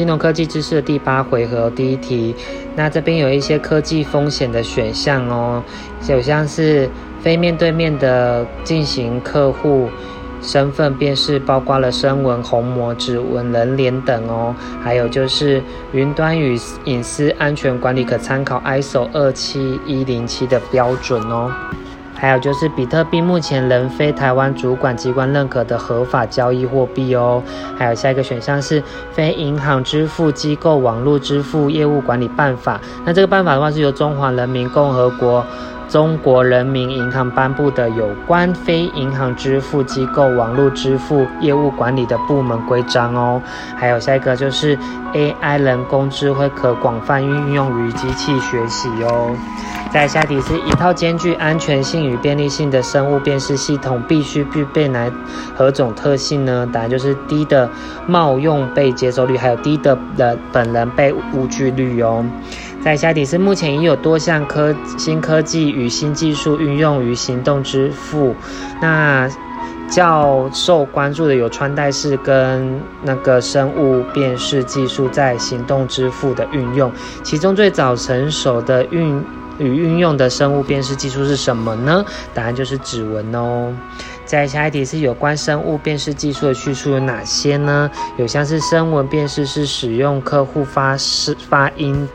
金融科技知识的第八回合第一题。那这边有一些科技风险的选项哦，有像是非面对面的进行客户身份辨识，包括了声纹、虹膜、指纹、人脸等哦。还有就是云端与隐私安全管理可参考 ISO 二七一零七的标准哦。还有就是比特币目前仍非台湾主管机关认可的合法交易货币哦。还有下一个选项是非银行支付机构网络支付业务管理办法。那这个办法的话是由中华人民共和国。中国人民银行颁布的有关非银行支付机构网络支付业务管理的部门规章哦，还有下一个就是 AI 人工智慧可广泛运用于机器学习哦。在下题是一套兼具安全性与便利性的生物辨识系统必须具备哪何种特性呢？答案就是低的冒用被接受率，还有低的的本人被误具率哦。在下题是目前已有多项科新科技与新技术运用于行动支付，那较受关注的有穿戴式跟那个生物辨识技术在行动支付的运用，其中最早成熟的运与运用的生物辨识技术是什么呢？答案就是指纹哦。在下一题是有关生物辨识技术的叙述有哪些呢？有像是声纹辨识是使用客户发式发音。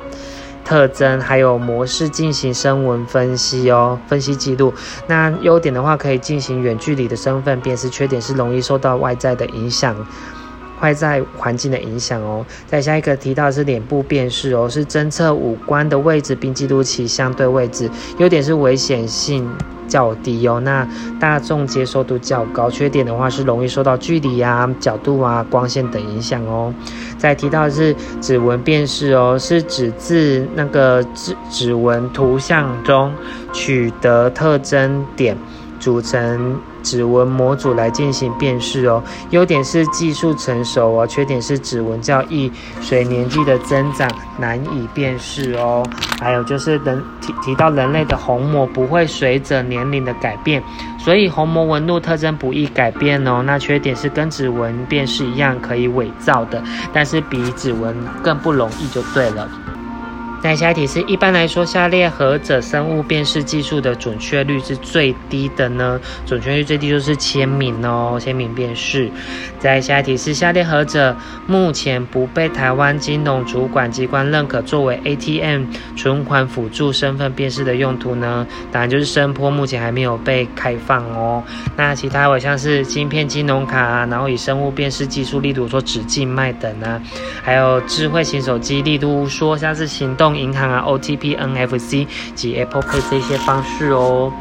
特征还有模式进行声纹分析哦，分析记录。那优点的话，可以进行远距离的身份辨识；缺点是容易受到外在的影响，外在环境的影响哦。再下一个提到是脸部辨识哦，是侦测五官的位置并记录其相对位置。优点是危险性。较低哦，那大众接受度较高。缺点的话是容易受到距离啊、角度啊、光线等影响哦。再提到是指纹辨识哦，是指自那个指指纹图像中取得特征点。组成指纹模组来进行辨识哦，优点是技术成熟哦，缺点是指纹较易随年纪的增长难以辨识哦。还有就是人提提到人类的虹膜不会随着年龄的改变，所以虹膜纹路特征不易改变哦。那缺点是跟指纹辨识一样可以伪造的，但是比指纹更不容易就对了。那下一题是一般来说，下列何者生物辨识技术的准确率是最低的呢？准确率最低就是签名哦，签名辨识。再下一题是下列何者目前不被台湾金融主管机关认可作为 ATM 存款辅助身份辨识的用途呢？当然就是声波目前还没有被开放哦。那其他我像是芯片金融卡啊，然后以生物辨识技术，例如说指静脉等啊，还有智慧型手机，例如说像是行动。用银行啊，OTP、NFC 及 Apple Pay 这些方式哦。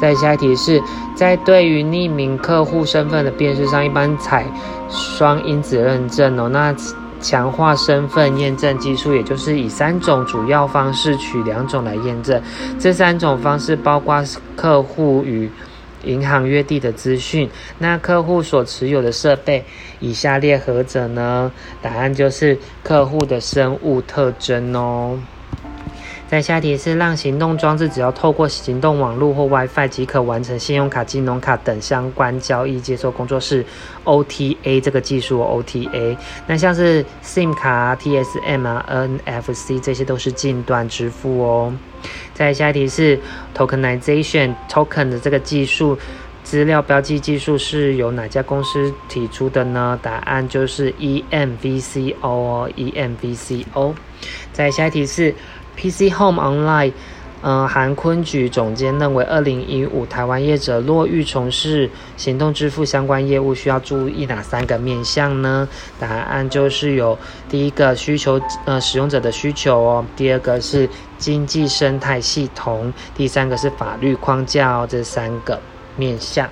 再下一题是在对于匿名客户身份的辨识上，一般采双因子认证哦。那强化身份验证技术，也就是以三种主要方式取两种来验证。这三种方式包括客户与银行约定的资讯，那客户所持有的设备以下列何者呢？答案就是客户的生物特征哦。在下题是让行动装置只要透过行动网络或 WiFi 即可完成信用卡、金融卡等相关交易接收工作室 OTA 这个技术 OTA。那像是 SIM 卡、TSM 啊、NFC 这些都是近端支付哦。在下题是 Tokenization Token 的这个技术，资料标记技术是由哪家公司提出的呢？答案就是 EMVCO EMVCO。在下一题是。PC Home Online，嗯，韩坤举总监认为，二零一五台湾业者若欲从事行动支付相关业务，需要注意哪三个面向呢？答案就是有第一个需求，呃，使用者的需求哦；第二个是经济生态系统；第三个是法律框架哦。这三个面向。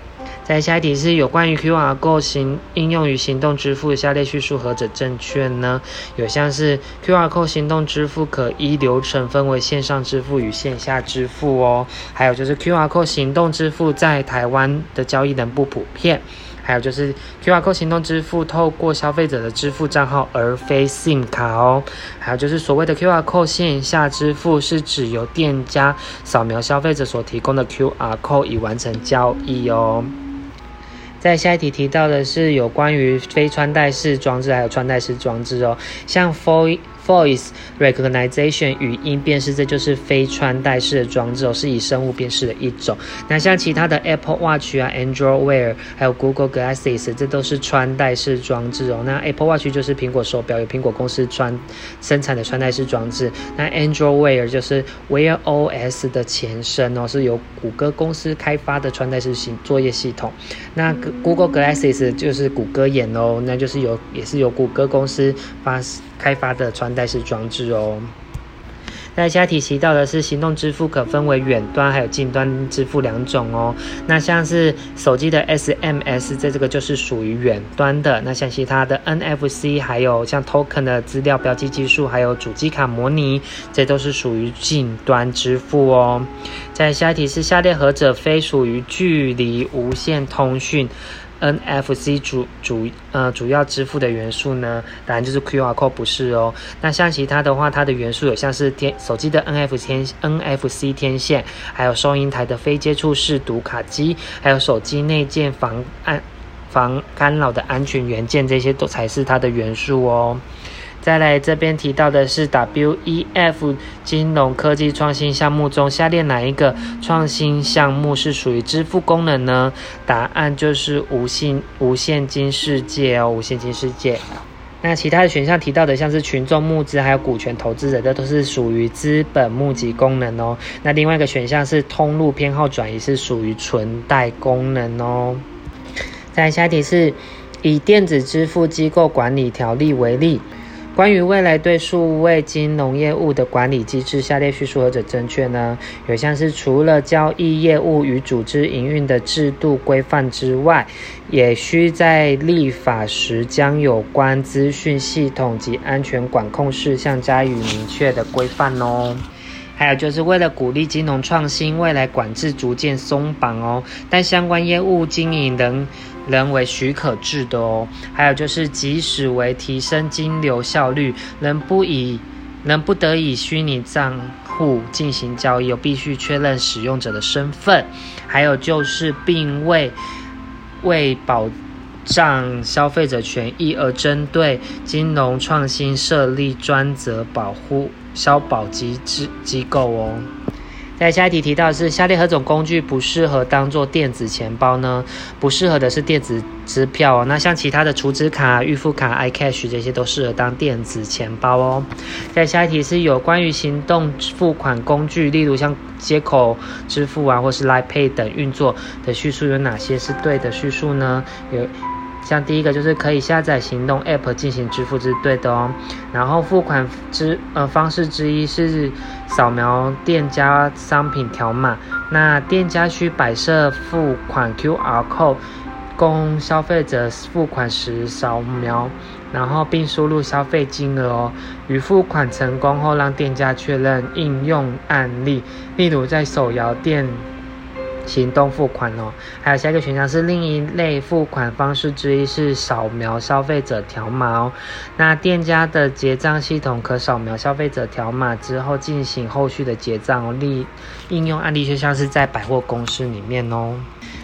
在下一题是有关于 QR Code 行应用于行动支付，下列叙述何者正确呢？有像是 QR Code 行动支付可依流程分为线上支付与线下支付哦。还有就是 QR Code 行动支付在台湾的交易能不普遍。还有就是 QR Code 行动支付透过消费者的支付账号而非 SIM 卡哦。还有就是所谓的 QR Code 线下支付是指由店家扫描消费者所提供的 QR Code 以完成交易哦。在下一题提到的是有关于非穿戴式装置还有穿戴式装置哦，像 f o。Voice recognition 语音辨识，这就是非穿戴式的装置哦，是以生物辨识的一种。那像其他的 Apple Watch 啊、Android Wear，还有 Google Glasses，这都是穿戴式装置哦。那 Apple Watch 就是苹果手表，有苹果公司穿生产的穿戴式装置。那 Android Wear 就是 Wear OS 的前身哦，是由谷歌公司开发的穿戴式系作业系统。那 Google Glasses 就是谷歌眼哦，那就是由也是由谷歌公司发。开发的穿戴式装置哦。那下题提到的是行动支付可分为远端还有近端支付两种哦。那像是手机的 SMS，在这个就是属于远端的。那像其他的 NFC，还有像 Token 的资料标记技术，还有主机卡模拟，这都是属于近端支付哦。在下一题是下列何者非属于距离无线通讯？NFC 主主呃主要支付的元素呢，当然就是 QR code 不是哦。那像其他的话，它的元素有像是天手机的 NFC NFC 天线，还有收银台的非接触式读卡机，还有手机内建防安防干扰的安全元件，这些都才是它的元素哦。再来这边提到的是 WEF 金融科技创新项目中，下列哪一个创新项目是属于支付功能呢？答案就是无线无现金世界哦，无现金世界。那其他的选项提到的，像是群众募资还有股权投资者，这都是属于资本募集功能哦。那另外一个选项是通路偏好转移，是属于存贷功能哦。再下一题是以电子支付机构管理条例为例。关于未来对数位金融业务的管理机制，下列叙述何者正确呢？有像是除了交易业务与组织营运的制度规范之外，也需在立法时将有关资讯系统及安全管控事项加以明确的规范哦。还有就是为了鼓励金融创新，未来管制逐渐松绑哦，但相关业务经营仍。仍为许可制的哦，还有就是，即使为提升金流效率，仍不以仍不得以虚拟账户进行交易，又必须确认使用者的身份。还有就是，并未为保障消费者权益而针对金融创新设立专责保护消保机制机构哦。在下一题提到是下列何种工具不适合当做电子钱包呢？不适合的是电子支票哦。那像其他的储值卡、预付卡、iCash 这些都适合当电子钱包哦。在下一题是有关于行动付款工具，例如像接口支付啊，或是 Line Pay 等运作的叙述有哪些是对的叙述呢？有。像第一个就是可以下载行动 App 进行支付，是对的哦。然后付款之呃方式之一是扫描店家商品条码，那店家需摆设付款 QR code，供消费者付款时扫描，然后并输入消费金额哦。与付款成功后，让店家确认应用案例，例如在手摇店。行动付款哦，还有下一个选项是另一类付款方式之一是扫描消费者条码哦。那店家的结账系统可扫描消费者条码之后进行后续的结账哦。例应用案例就像是在百货公司里面哦。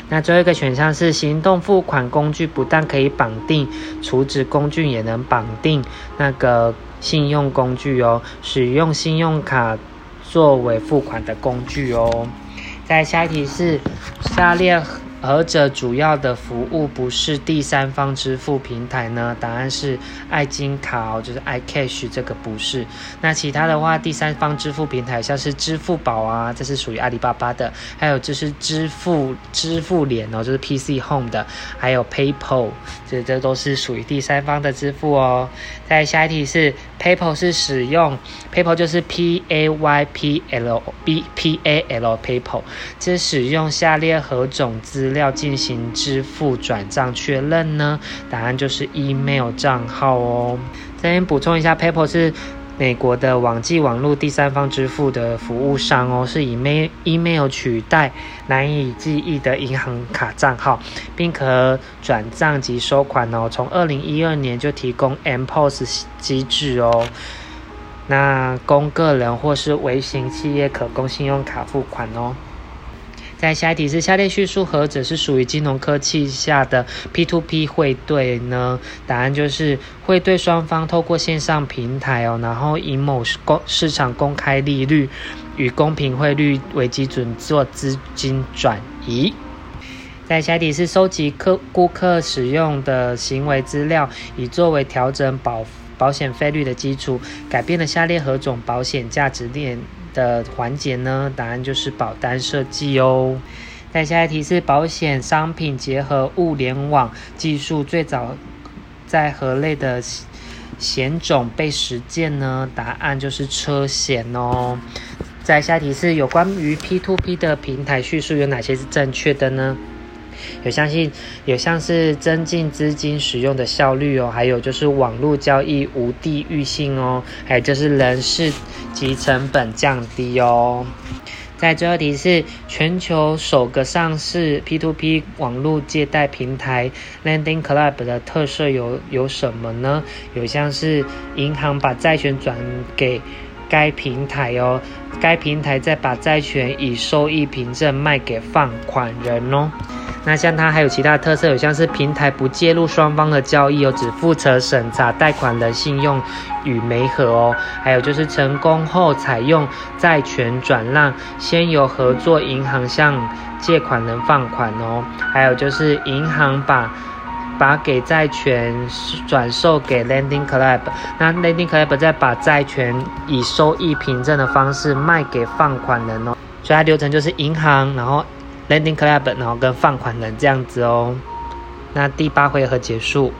那最后一个选项是行动付款工具不但可以绑定储值工具，也能绑定那个信用工具哦。使用信用卡作为付款的工具哦。在下一题是下列。何者主要的服务不是第三方支付平台呢？答案是爱金卡哦，就是 iCash 这个不是。那其他的话，第三方支付平台像是支付宝啊，这是属于阿里巴巴的；还有就是支付支付联哦，就是 PC Home 的；还有 PayPal，这这都是属于第三方的支付哦。再下一题是 PayPal 是使用 PayPal 就是 P A Y P L B P A L PayPal，这使用下列何种资要进行支付转账确认呢？答案就是 email 账号哦。这边补充一下，PayPal 是美国的网际网络第三方支付的服务商哦，是以 mail email 取代难以记忆的银行卡账号，并可转账及收款哦。从二零一二年就提供 MPOS 机制哦，那供个人或是微型企业可供信用卡付款哦。在下一题是下列叙述何者是属于金融科技下的 P2P 汇兑呢？答案就是汇兑双方透过线上平台哦，然后以某公市场公开利率与公平汇率为基准做资金转移。在下一题是收集客顾客使用的行为资料，以作为调整保保险费率的基础，改变了下列何种保险价值链的环节呢？答案就是保单设计哦。在下一题是保险商品结合物联网技术最早在何类的险种被实践呢？答案就是车险哦。再下一题是有关于 P2P 的平台叙述有哪些是正确的呢？有相信有像是增进资金使用的效率哦，还有就是网络交易无地域性哦，还有就是人事及成本降低哦。在最后题是全球首个上市 P2P 网络借贷平台 Lending Club 的特色有有什么呢？有像是银行把债权转给该平台哦，该平台再把债权以收益凭证卖给放款人哦。那像它还有其他特色，有像是平台不介入双方的交易哦，只负责审查贷款人信用与媒合哦。还有就是成功后采用债权转让，先由合作银行向借款人放款哦。还有就是银行把把给债权转售给 Lending Club，那 Lending Club 再把债权以收益凭证的方式卖给放款人哦。所以它流程就是银行，然后。Landing Club，然后跟放款的这样子哦。那第八回合结束。